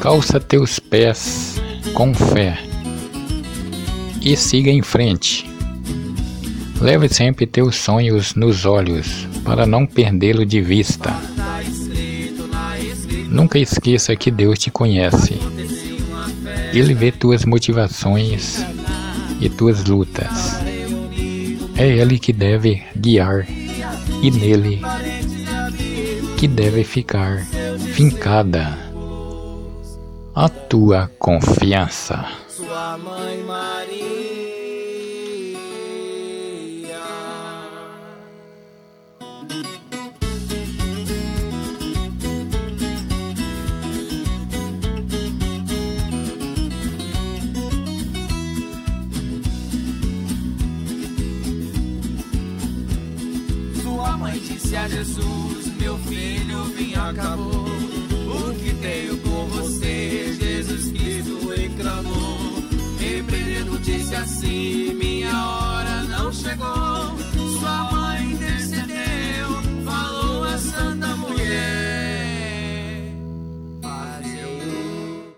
Calça teus pés com fé e siga em frente. Leve sempre teus sonhos nos olhos para não perdê-lo de vista. Nunca esqueça que Deus te conhece. Ele vê tuas motivações e tuas lutas. É Ele que deve guiar e nele que deve ficar fincada a tua confiança. Sua mãe Maria. Sua mãe disse a Jesus: Meu filho, vem acabou. Disse assim: Minha.